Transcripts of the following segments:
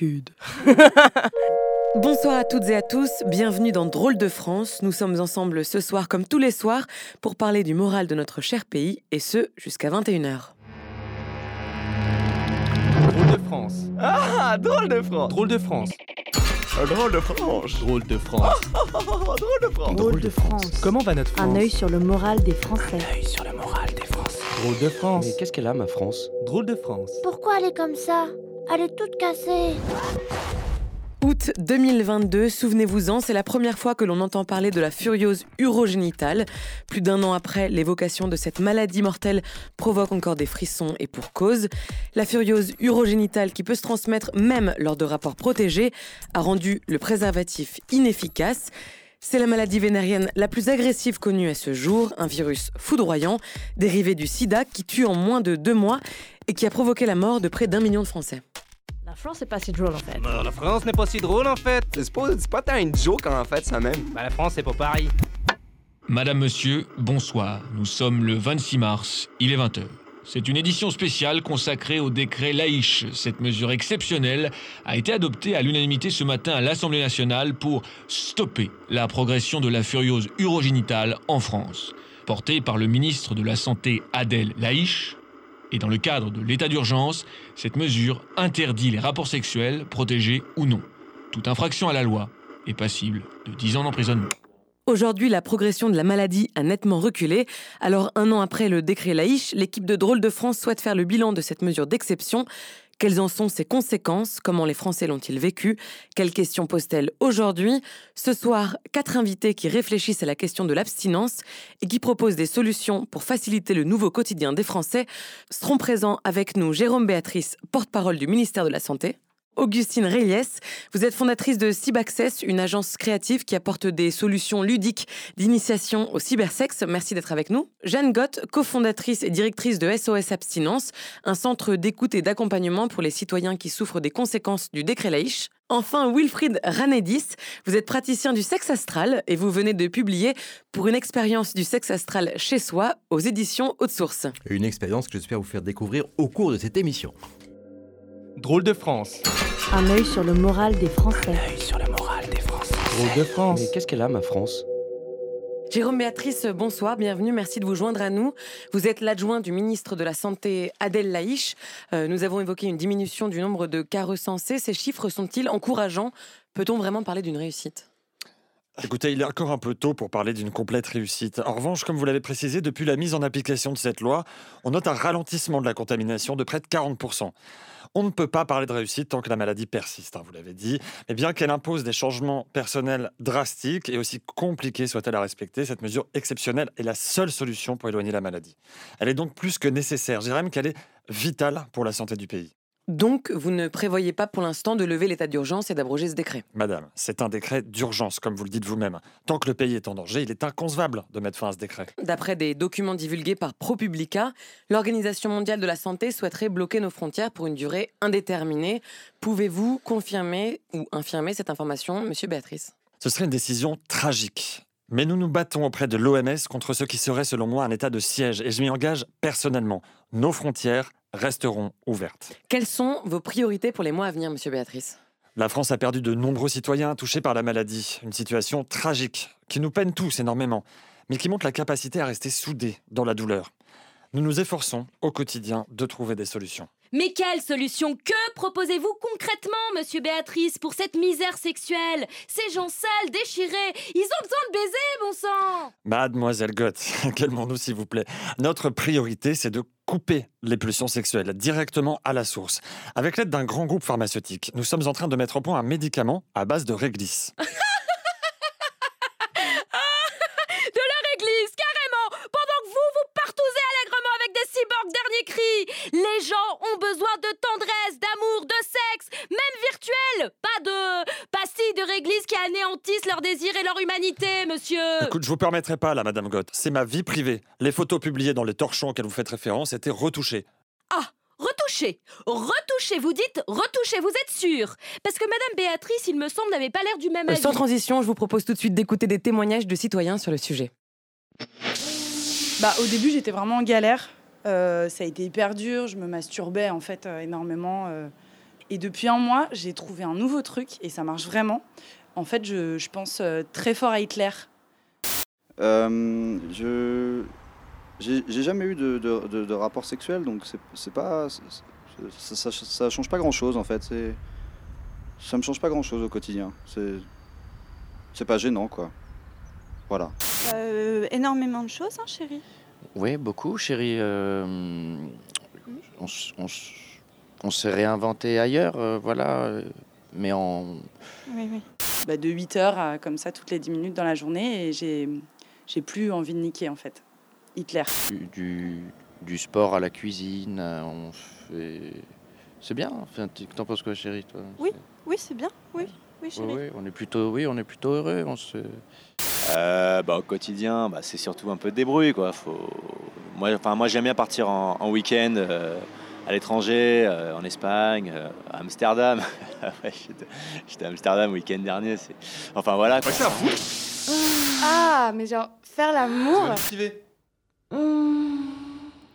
Bonsoir à toutes et à tous, bienvenue dans Drôle de France. Nous sommes ensemble ce soir comme tous les soirs pour parler du moral de notre cher pays et ce jusqu'à 21h. Drôle de France. Ah, drôle de France Drôle de France. Drôle de France Drôle de France. Oh, Drôle de France Drôle de France. Comment va notre France Un œil sur le moral des Français. sur le moral des Français. Drôle de France. Mais qu'est-ce qu'elle a, ma France? Drôle de France. Pourquoi elle est comme ça? Elle est toute cassée. Août 2022, souvenez-vous-en, c'est la première fois que l'on entend parler de la furiose urogénitale. Plus d'un an après, l'évocation de cette maladie mortelle provoque encore des frissons et pour cause. La furiose urogénitale, qui peut se transmettre même lors de rapports protégés, a rendu le préservatif inefficace. C'est la maladie vénérienne la plus agressive connue à ce jour, un virus foudroyant, dérivé du sida qui tue en moins de deux mois et qui a provoqué la mort de près d'un million de Français. La France, c'est pas si drôle en fait. Non, la France n'est pas si drôle en fait. C'est pas, c'est pas tant une joke en fait, ça même. Bah la France c'est pas Paris. Madame, Monsieur, bonsoir. Nous sommes le 26 mars, il est 20h. C'est une édition spéciale consacrée au décret Laïche. Cette mesure exceptionnelle a été adoptée à l'unanimité ce matin à l'Assemblée nationale pour stopper la progression de la furiose urogénitale en France. Portée par le ministre de la Santé Adèle Laïche, et dans le cadre de l'état d'urgence, cette mesure interdit les rapports sexuels, protégés ou non. Toute infraction à la loi est passible de 10 ans d'emprisonnement. Aujourd'hui, la progression de la maladie a nettement reculé. Alors, un an après le décret Laïche, l'équipe de Drôle de France souhaite faire le bilan de cette mesure d'exception. Quelles en sont ses conséquences? Comment les Français l'ont-ils vécu? Quelles questions pose-t-elle aujourd'hui? Ce soir, quatre invités qui réfléchissent à la question de l'abstinence et qui proposent des solutions pour faciliter le nouveau quotidien des Français seront présents avec nous. Jérôme Béatrice, porte-parole du ministère de la Santé. Augustine Reyes, vous êtes fondatrice de Cybaccess, une agence créative qui apporte des solutions ludiques d'initiation au cybersexe. Merci d'être avec nous. Jeanne Gott, cofondatrice et directrice de SOS Abstinence, un centre d'écoute et d'accompagnement pour les citoyens qui souffrent des conséquences du décret Laïche. Enfin, Wilfried Ranedis, vous êtes praticien du sexe astral et vous venez de publier pour une expérience du sexe astral chez soi aux éditions Haute Source. Une expérience que j'espère vous faire découvrir au cours de cette émission. Drôle de France. Un œil sur le moral des Français. sur le moral des Français. Drôle de France. Mais qu'est-ce qu'elle a, ma France? Jérôme Béatrice, bonsoir, bienvenue, merci de vous joindre à nous. Vous êtes l'adjoint du ministre de la Santé Adèle Laïche. Euh, nous avons évoqué une diminution du nombre de cas recensés. Ces chiffres sont-ils encourageants? Peut-on vraiment parler d'une réussite? Écoutez, il est encore un peu tôt pour parler d'une complète réussite. En revanche, comme vous l'avez précisé, depuis la mise en application de cette loi, on note un ralentissement de la contamination de près de 40%. On ne peut pas parler de réussite tant que la maladie persiste, hein, vous l'avez dit. Mais bien qu'elle impose des changements personnels drastiques et aussi compliqués soit-elle à respecter, cette mesure exceptionnelle est la seule solution pour éloigner la maladie. Elle est donc plus que nécessaire. Je dirais même qu'elle est vitale pour la santé du pays. Donc, vous ne prévoyez pas pour l'instant de lever l'état d'urgence et d'abroger ce décret Madame, c'est un décret d'urgence, comme vous le dites vous-même. Tant que le pays est en danger, il est inconcevable de mettre fin à ce décret. D'après des documents divulgués par ProPublica, l'Organisation mondiale de la santé souhaiterait bloquer nos frontières pour une durée indéterminée. Pouvez-vous confirmer ou infirmer cette information, monsieur Béatrice? Ce serait une décision tragique. Mais nous nous battons auprès de l'OMS contre ce qui serait, selon moi, un état de siège. Et je m'y engage personnellement. Nos frontières resteront ouvertes. Quelles sont vos priorités pour les mois à venir, monsieur Béatrice? La France a perdu de nombreux citoyens touchés par la maladie. Une situation tragique qui nous peine tous énormément, mais qui montre la capacité à rester soudés dans la douleur. Nous nous efforçons au quotidien de trouver des solutions. Mais quelle solution Que proposez-vous concrètement, monsieur Béatrice, pour cette misère sexuelle? Ces gens sales, déchirés, ils ont besoin de baiser, bon sang Mademoiselle Gott, calmons-nous s'il vous plaît? Notre priorité, c'est de couper les pulsions sexuelles directement à la source. Avec l'aide d'un grand groupe pharmaceutique, nous sommes en train de mettre au point un médicament à base de réglisse. De la réglisse, carrément Pendant que vous, vous partousez allègrement avec des cyborgs dernier cri Les gens ont besoin de tendresse, d'amour, de sexe, même virtuel Pas de pastilles de réglisse qui anéantissent leur désir et leur humanité, monsieur Écoute, je vous permettrai pas là, Madame Gott. C'est ma vie privée. Les photos publiées dans les torchons auxquels vous faites référence étaient retouchées. Ah Retouchez Retouchez, vous dites retouchez, vous êtes sûr Parce que Madame Béatrice, il me semble, n'avait pas l'air du même Euh, avis. Sans transition, je vous propose tout de suite d'écouter des témoignages de citoyens sur le sujet. Bah, au début, j'étais vraiment en galère. Euh, ça a été hyper dur. Je me masturbais en fait euh, énormément. euh. et depuis un mois, j'ai trouvé un nouveau truc et ça marche vraiment. En fait, je, je pense euh, très fort à Hitler. Euh, je j'ai jamais eu de, de, de- de rapport sexuel, donc c'est pas ça, ça, ça change pas grand chose en fait. Ça me change pas grand chose au quotidien. C'est c'est pas gênant quoi. Voilà. Euh, énormément de choses, hein, chérie. Oui, beaucoup, chérie. Euh, on s'est réinventé ailleurs, euh, voilà. Mais en. Oui, oui. Bah, de 8 heures à comme ça toutes les 10 minutes dans la journée et j'ai j'ai plus envie de niquer en fait. Hitler. Du, du, du sport à la cuisine, euh, on fait. C'est bien. Enfin, tu- t'en penses quoi, chérie, toi? Oui, oui, c'est bien. Oui, oui, Oui, chérie. oui, on est plutôt, oui, on est plutôt heureux. On se... Euh, bah, au quotidien, bah, c'est surtout un peu de débrouille. Quoi. Faut... Moi, enfin, moi j'aime bien partir en, en week-end euh, à l'étranger, euh, en Espagne, euh, à Amsterdam. Ouais, J'étais à Amsterdam le week-end dernier. c'est- Enfin voilà. quoi. Ah, mais genre, faire l'amour.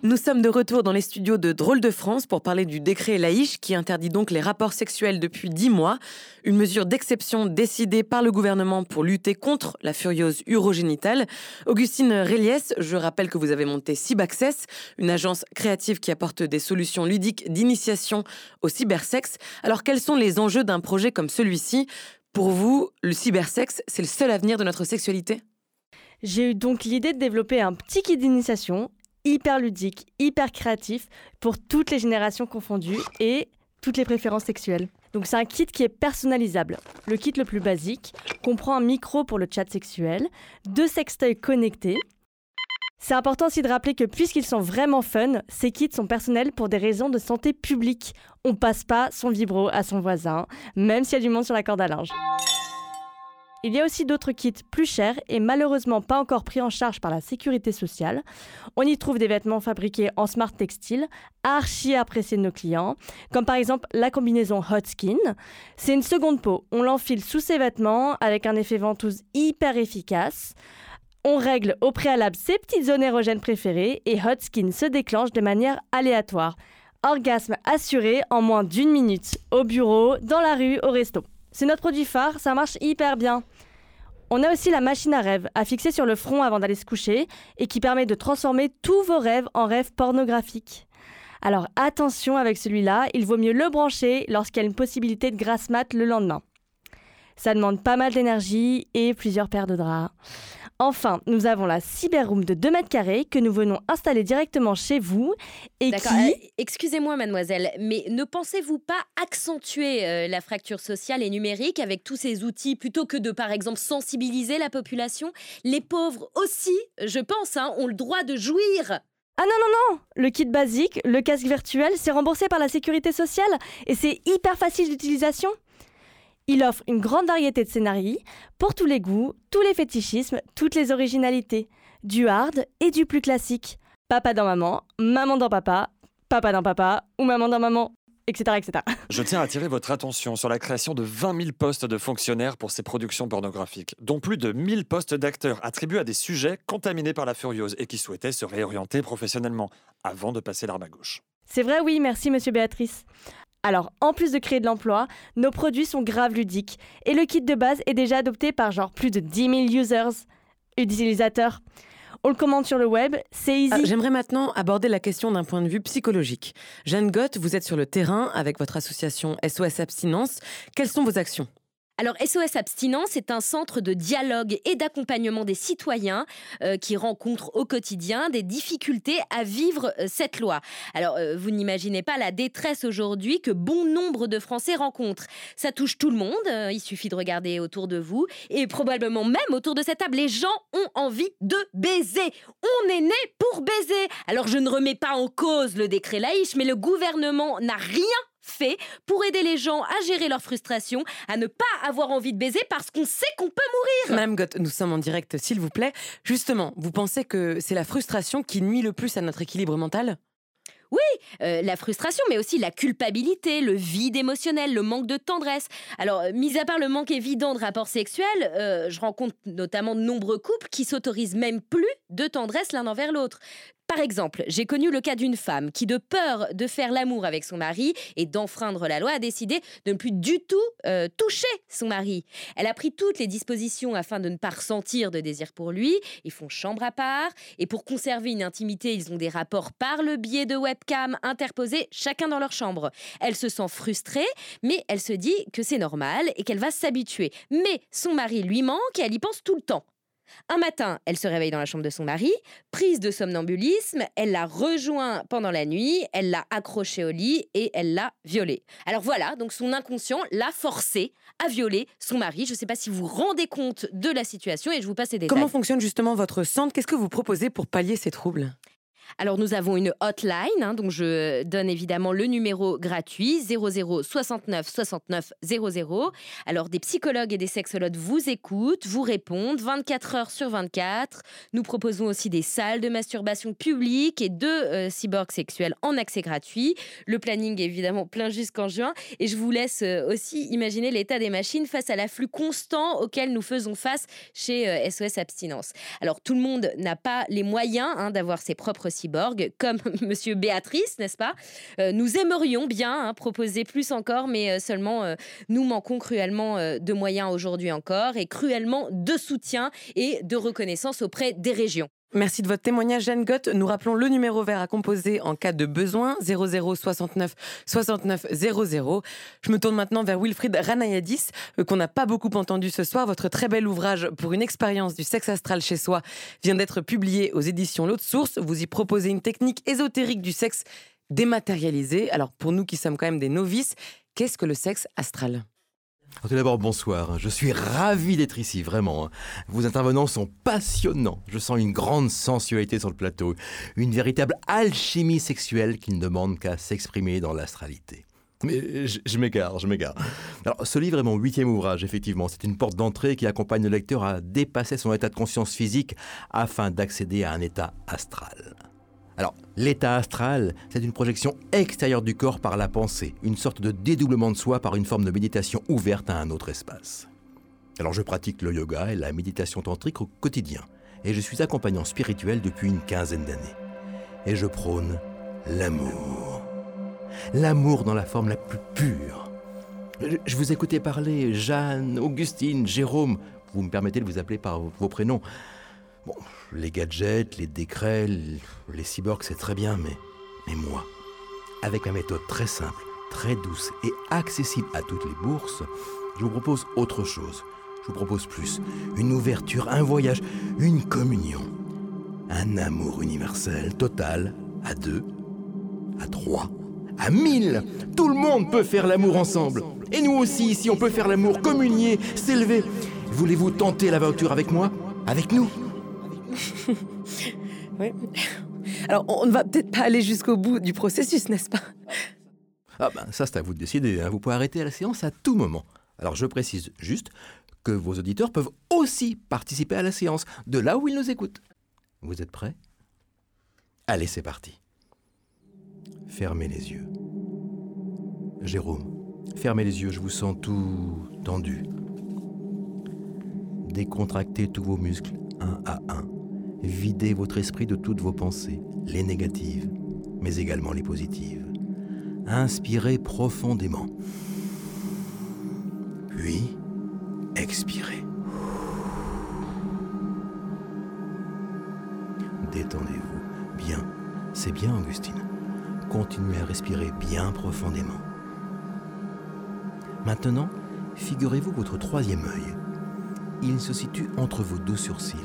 Nous sommes de retour dans les studios de Drôle de France pour parler du décret Laïche qui interdit donc les rapports sexuels depuis 10 mois, une mesure d'exception décidée par le gouvernement pour lutter contre la furieuse urogénitale. Augustine Réliès, je rappelle que vous avez monté Cybaccess, une agence créative qui apporte des solutions ludiques d'initiation au cybersexe. Alors quels sont les enjeux d'un projet comme celui-ci? Pour vous, le cybersexe, c'est le seul avenir de notre sexualité? J'ai eu donc l'idée de développer un petit kit d'initiation hyper ludique, hyper créatif pour toutes les générations confondues et toutes les préférences sexuelles. Donc c'est un kit qui est personnalisable. Le kit le plus basique comprend un micro pour le chat sexuel, deux sextoys connectés. C'est important aussi de rappeler que puisqu'ils sont vraiment fun, ces kits sont personnels pour des raisons de santé publique. On passe pas son vibro à son voisin, même s'il y a du monde sur la corde à linge. Il y a aussi d'autres kits plus chers et malheureusement pas encore pris en charge par la sécurité sociale. On y trouve des vêtements fabriqués en smart textile, archi appréciés de nos clients, comme par exemple la combinaison Hot Skin. C'est une seconde peau, on l'enfile sous ses vêtements avec un effet ventouse hyper efficace. On règle au préalable ses petites zones érogènes préférées et Hot Skin se déclenche de manière aléatoire. Orgasme assuré en moins d'une minute, au bureau, dans la rue, au resto. C'est notre produit phare, ça marche hyper bien. On a aussi la machine à rêve, à fixer sur le front avant d'aller se coucher, et qui permet de transformer tous vos rêves en rêves pornographiques. Alors attention avec celui-là, il vaut mieux le brancher lorsqu'il y a une possibilité de grasse mat le lendemain. Ça demande pas mal d'énergie et plusieurs paires de draps. Enfin, nous avons la cyberroom de 2 mètres carrés que nous venons installer directement chez vous et qui... euh, Excusez-moi, mademoiselle, mais ne pensez-vous pas accentuer euh, la fracture sociale et numérique avec tous ces outils plutôt que de, par exemple, sensibiliser la population? Les pauvres aussi, je pense, hein, ont le droit de jouir. Ah non, non, non Le kit basique, le casque virtuel, c'est remboursé par la sécurité sociale et c'est hyper facile d'utilisation. Il offre une grande variété de scénarios pour tous les goûts, tous les fétichismes, toutes les originalités, du hard et du plus classique. Papa dans maman, maman dans papa, papa dans papa ou maman dans maman, etc. etc. Je tiens à attirer votre attention sur la création de 20 000 postes de fonctionnaires pour ces productions pornographiques, dont plus de 1000 postes d'acteurs attribués à des sujets contaminés par la furieuse et qui souhaitaient se réorienter professionnellement avant de passer l'arme à gauche. C'est vrai, oui, merci Monsieur Béatrice. Alors, en plus de créer de l'emploi, nos produits sont grave ludiques et le kit de base est déjà adopté par genre plus de 10 000 users, utilisateurs. On le commande sur le web, c'est easy. Ah, J'aimerais maintenant aborder la question d'un point de vue psychologique. Jeanne Gott, vous êtes sur le terrain avec votre association SOS Abstinence. Quelles sont vos actions? Alors SOS Abstinence est un centre de dialogue et d'accompagnement des citoyens euh, qui rencontrent au quotidien des difficultés à vivre euh, cette loi. Alors euh, vous n'imaginez pas la détresse aujourd'hui que bon nombre de Français rencontrent. Ça touche tout le monde, il suffit de regarder autour de vous et probablement même autour de cette table, les gens ont envie de baiser. On est né pour baiser. Alors je ne remets pas en cause le décret Laïche, mais le gouvernement n'a rien fait pour aider les gens à gérer leur frustration, à ne pas avoir envie de baiser parce qu'on sait qu'on peut mourir. Madame Gott, nous sommes en direct, s'il vous plaît. Justement, vous pensez que c'est la frustration qui nuit le plus à notre équilibre mental? Oui, euh, la frustration, mais aussi la culpabilité, le vide émotionnel, le manque de tendresse. Alors, euh, mis à part le manque évident de rapports sexuels, euh, je rencontre notamment de nombreux couples qui s'autorisent même plus de tendresse l'un envers l'autre. Par exemple, j'ai connu le cas d'une femme qui, de peur de faire l'amour avec son mari et d'enfreindre la loi, a décidé de ne plus du tout toucher son mari. Elle a pris toutes les dispositions afin de ne pas ressentir de désir pour lui. Ils font chambre à part et pour conserver une intimité, ils ont des rapports par le biais de webcam interposés, chacun dans leur chambre. Elle se sent frustrée, mais elle se dit que c'est normal et qu'elle va s'habituer. Mais son mari lui manque et elle y pense tout le temps. Un matin, elle se réveille dans la chambre de son mari, prise de somnambulisme, elle l'a rejoint pendant la nuit, elle l'a accroché au lit et elle l'a violé. Alors voilà, donc son inconscient l'a forcé à violer son mari. Je ne sais pas si vous vous rendez compte de la situation et je vous passe les détails. Comment fonctionne justement votre centre? Qu'est-ce que vous proposez pour pallier ces troubles? Alors nous avons une hotline, hein, donc je donne évidemment le numéro gratuit 00 69 69 00. Alors des psychologues et des sexologues vous écoutent, vous répondent 24 heures sur 24. Nous proposons aussi des salles de masturbation publiques et de euh, cyborgs sexuels en accès gratuit. Le planning est évidemment plein jusqu'en juin et je vous laisse euh, aussi imaginer l'état des machines face à l'afflux constant auquel nous faisons face chez SOS euh, Abstinence. Alors tout le monde n'a pas les moyens hein, d'avoir ses propres comme Monsieur Béatrice, n'est-ce pas? Euh, Nous aimerions bien hein, proposer plus encore, mais euh, seulement euh, nous manquons cruellement de moyens aujourd'hui encore et cruellement de soutien et de reconnaissance auprès des régions. Merci de votre témoignage, Jeanne Gott. Nous rappelons le numéro vert à composer en cas de besoin 00 69 69 00. Je me tourne maintenant vers Wilfried Ranayadis, euh, qu'on n'a pas beaucoup entendu ce soir. Votre très bel ouvrage pour une expérience du sexe astral chez soi vient d'être publié aux éditions L'autre source. Vous y proposez une technique ésotérique du sexe dématérialisé. Alors, pour nous qui sommes quand même des novices, qu'est-ce que le sexe astral? Tout d'abord, bonsoir. Je suis ravi d'être ici, vraiment. Vos intervenants sont passionnants. Je sens une grande sensualité sur le plateau, une véritable alchimie sexuelle qui ne demande qu'à s'exprimer dans l'astralité. Mais je, m'égare, je m'égare. Alors, ce livre est mon huitième ouvrage, effectivement. C'est une porte d'entrée qui accompagne le lecteur à dépasser son état de conscience physique afin d'accéder à un état astral. Alors, l'état astral, c'est une projection extérieure du corps par la pensée, une sorte de dédoublement de soi par une forme de méditation ouverte à un autre espace. Alors, je pratique le yoga et la méditation tantrique au quotidien, et je suis accompagnant spirituel depuis une quinzaine d'années. Et je prône l'amour. L'amour dans la forme la plus pure. Je vous écoutais parler, Jeanne, Augustine, Jérôme. Vous me permettez de vous appeler par vos prénoms. Les gadgets, les décrets, les cyborgs, c'est très bien, mais, moi, avec ma méthode très simple, très douce et accessible à toutes les bourses, je vous propose autre chose. Je vous propose plus. Une ouverture, un voyage, une communion. Un amour universel, total, à deux, à trois, à mille. Tout le monde peut faire l'amour ensemble. Et nous aussi, si on peut faire l'amour, communier, s'élever. Voulez-vous tenter l'aventure avec moi? Avec nous? oui. Alors, on ne va peut-être pas aller jusqu'au bout du processus, n'est-ce pas? Ah ben, ça c'est à vous de décider. Hein. Vous pouvez arrêter la séance à tout moment. Alors, je précise juste que vos auditeurs peuvent aussi participer à la séance, de là où ils nous écoutent. Vous êtes prêts? Allez, c'est parti. Fermez les yeux. Jérôme, fermez les yeux, je vous sens tout tendu. Décontractez tous vos muscles un à un. Videz votre esprit de toutes vos pensées, les négatives, mais également les positives. Inspirez profondément. Puis, expirez. Détendez-vous. Bien. C'est bien, Augustine. Continuez à respirer bien profondément. Maintenant, figurez-vous votre troisième œil. Il se situe entre vos deux sourcils.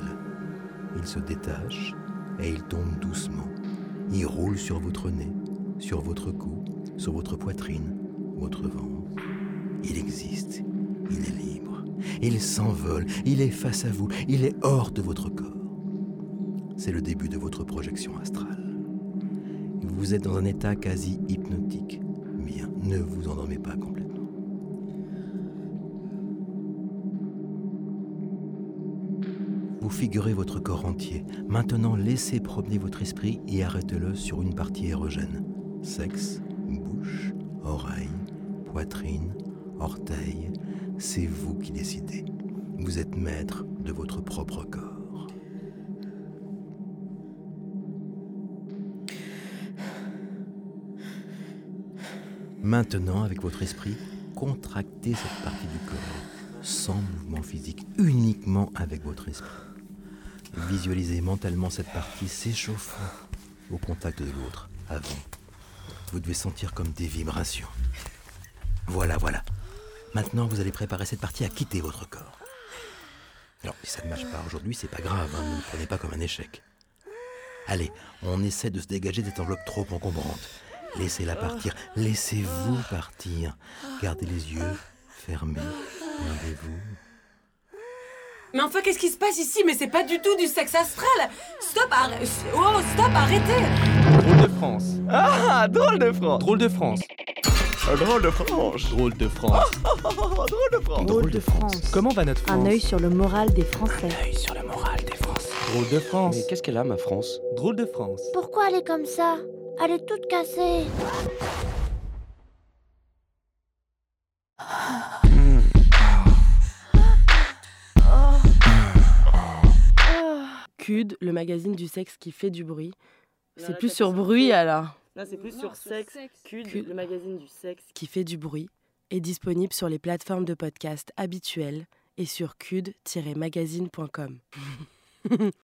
Il se détache et il tombe doucement. Il roule sur votre nez, sur votre cou, sur votre poitrine, votre ventre. Il existe, il est libre, il s'envole, il est face à vous, il est hors de votre corps. C'est le début de votre projection astrale. Vous êtes dans un état quasi hypnotique. Bien, ne vous endormez pas complètement. Figurez votre corps entier. Maintenant, laissez promener votre esprit et arrêtez-le sur une partie érogène. Sexe, bouche, oreille, poitrine, orteil, c'est vous qui décidez. Vous êtes maître de votre propre corps. Maintenant, avec votre esprit, contractez cette partie du corps, sans mouvement physique, uniquement avec votre esprit. Visualisez mentalement cette partie s'échauffant au contact de l'autre, avant. Vous devez sentir comme des vibrations. Voilà, voilà. Maintenant, vous allez préparer cette partie à quitter votre corps. Alors, si ça ne marche pas aujourd'hui, c'est pas grave, hein, ne le prenez pas comme un échec. Allez, on essaie de se dégager de cette enveloppe trop encombrante. Laissez-la partir, laissez-vous partir. Gardez les yeux fermés, regardez-vous. Mais enfin, qu'est-ce qui se passe ici Mais c'est pas du tout du sexe astral Stop, arrête Oh, stop, arrêtez Drôle de France. Ah, drôle de France. Drôle de France. drôle de France. Drôle de France. drôle de France. Drôle de France. Comment va notre France Un œil sur le moral des Français. œil sur le moral des Français. Drôle de France. Mais qu'est-ce qu'elle a, ma France? Drôle de France. Pourquoi elle est comme ça? Elle est toute cassée. Le magazine du sexe qui fait du bruit. C'est plus sur bruit sur- alors. Là, c'est plus sur sexe. Le magazine du sexe. Qui fait du bruit est disponible sur les plateformes de podcast habituelles et sur cud-magazine.com.